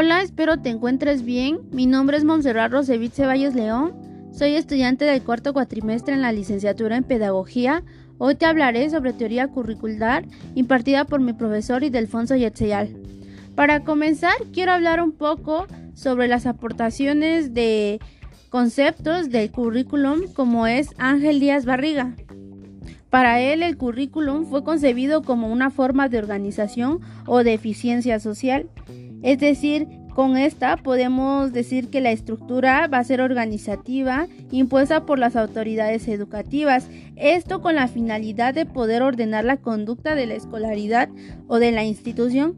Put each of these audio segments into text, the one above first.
Hola, espero te encuentres bien. Mi nombre es Montserrat Rosevit Ceballos León. Soy estudiante del cuarto cuatrimestre en la licenciatura en Pedagogía. Hoy te hablaré sobre teoría curricular impartida por mi profesor Idelfonso Yetzeyal. Para comenzar, quiero hablar un poco sobre las aportaciones de conceptos del currículum como es Ángel Díaz Barriga. Para él el currículum fue concebido como una forma de organización o de eficiencia social, es decir, con esta podemos decir que la estructura va a ser organizativa impuesta por las autoridades educativas, esto con la finalidad de poder ordenar la conducta de la escolaridad o de la institución.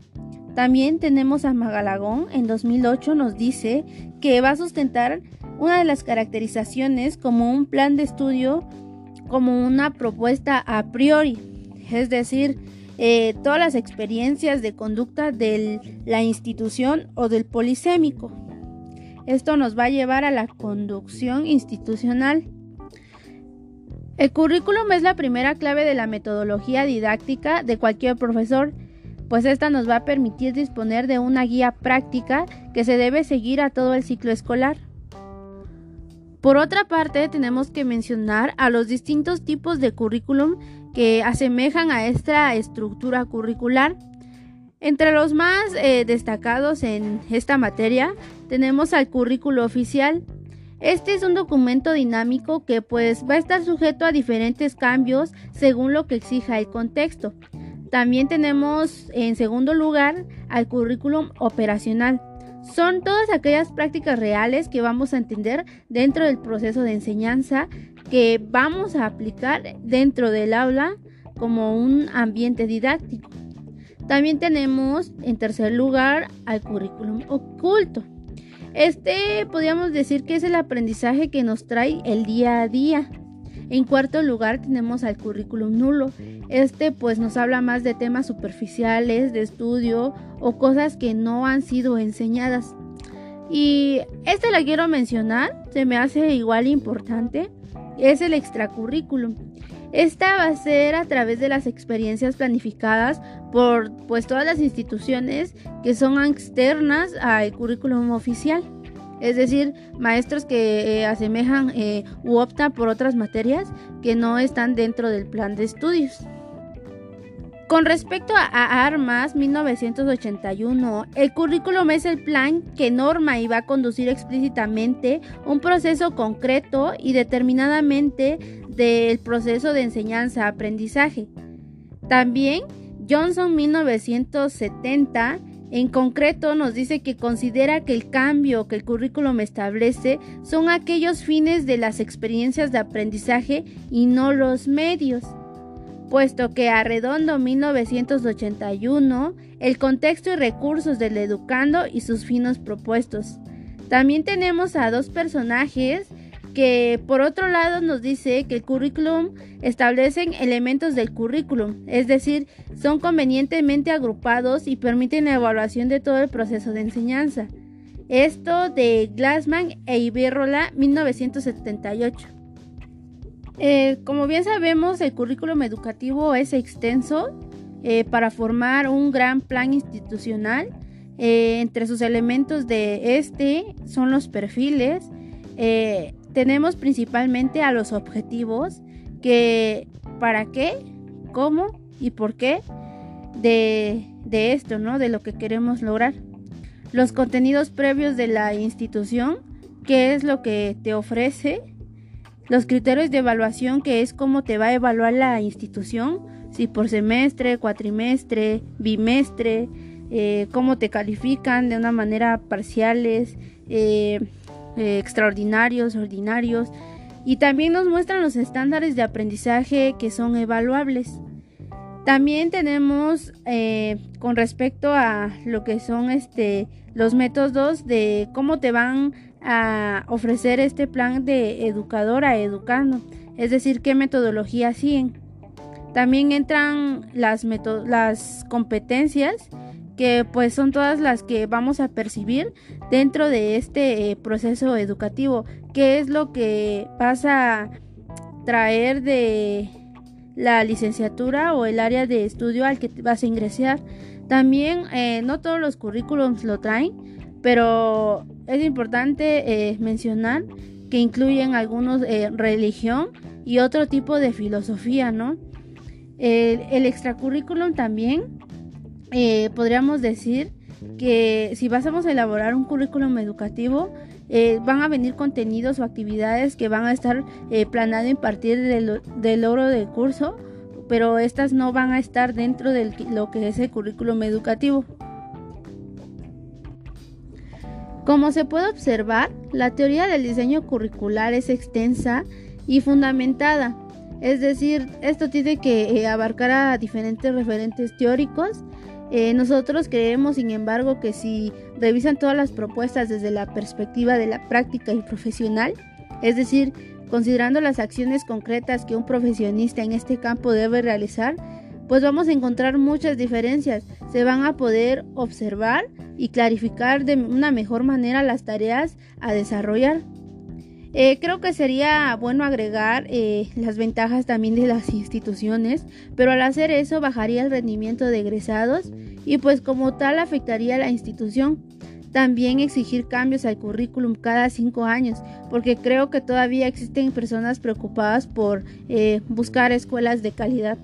También tenemos a Magalagón en 2008 nos dice que va a sustentar una de las caracterizaciones como un plan de estudio como una propuesta a priori, es decir, eh, todas las experiencias de conducta de la institución o del polisémico. Esto nos va a llevar a la conducción institucional. El currículum es la primera clave de la metodología didáctica de cualquier profesor, pues esta nos va a permitir disponer de una guía práctica que se debe seguir a todo el ciclo escolar. Por otra parte, tenemos que mencionar a los distintos tipos de currículum que asemejan a esta estructura curricular. Entre los más eh, destacados en esta materia tenemos al currículo oficial. Este es un documento dinámico que pues va a estar sujeto a diferentes cambios según lo que exija el contexto. También tenemos en segundo lugar al currículum operacional. Son todas aquellas prácticas reales que vamos a entender dentro del proceso de enseñanza que vamos a aplicar dentro del aula como un ambiente didáctico. También tenemos en tercer lugar al currículum oculto. Este podríamos decir que es el aprendizaje que nos trae el día a día. En cuarto lugar tenemos al currículum nulo. Este pues nos habla más de temas superficiales, de estudio o cosas que no han sido enseñadas. Y este la quiero mencionar, se me hace igual importante, es el extracurrículum. Esta va a ser a través de las experiencias planificadas por pues todas las instituciones que son externas al currículum oficial es decir, maestros que eh, asemejan eh, u optan por otras materias que no están dentro del plan de estudios. Con respecto a, Armas 1981, el currículum es el plan que norma y va a conducir explícitamente un proceso concreto y determinadamente del proceso de enseñanza-aprendizaje. También Johnson 1970 en concreto, nos dice que considera que el cambio que el currículum establece son aquellos fines de las experiencias de aprendizaje y no los medios, puesto que a Redondo 1981 el contexto y recursos del educando y sus finos propuestos. También tenemos a dos personajes que por otro lado nos dice que el currículum establecen elementos del currículum, es decir, son convenientemente agrupados y permiten la evaluación de todo el proceso de enseñanza. Esto de Glassman e Iberrola 1978. Eh, como bien sabemos, el currículum educativo es extenso eh, para formar un gran plan institucional. Eh, entre sus elementos de este son los perfiles, tenemos principalmente a los objetivos, que para qué, cómo y por qué de, de esto, ¿no? De lo que queremos lograr. Los contenidos previos de la institución, qué es lo que te ofrece. Los criterios de evaluación, que es cómo te va a evaluar la institución, si por semestre, cuatrimestre, bimestre, eh, cómo te califican de una manera parciales, eh, eh, extraordinarios, ordinarios, y también nos muestran los estándares de aprendizaje que son evaluables. También tenemos eh, con respecto a lo que son este, los métodos de cómo te van a ofrecer este plan de educador a educando, es decir, qué metodología siguen. También entran las, las competencias que pues son todas las que vamos a percibir dentro de este eh, proceso educativo, qué es lo que vas a traer de la licenciatura o el área de estudio al que vas a ingresar. También eh, no todos los currículums lo traen, pero es importante eh, mencionar que incluyen algunos eh, religión y otro tipo de filosofía, ¿no? El, el también eh, podríamos decir que si vamos a elaborar un currículum educativo, van a venir contenidos o actividades que van a estar eh, planeado impartir del, del logro del curso, pero estas no van a estar dentro de lo que es el currículum educativo. Como se puede observar, la teoría del diseño curricular es extensa y fundamentada, es decir, esto tiene que eh, abarcar a diferentes referentes teóricos. Eh, nosotros creemos, sin embargo, que si revisan todas las propuestas desde la perspectiva de la práctica y profesional, es decir, considerando las acciones concretas que un profesionista en este campo debe realizar, pues vamos a encontrar muchas diferencias. Se van a poder observar y clarificar de una mejor manera las tareas a desarrollar. Eh, creo que sería bueno agregar eh, las ventajas también de las instituciones, pero al hacer eso bajaría el rendimiento de egresados y pues como tal afectaría a la institución. También exigir cambios al currículum cada cinco años, porque creo que todavía existen personas preocupadas por eh, buscar escuelas de calidad.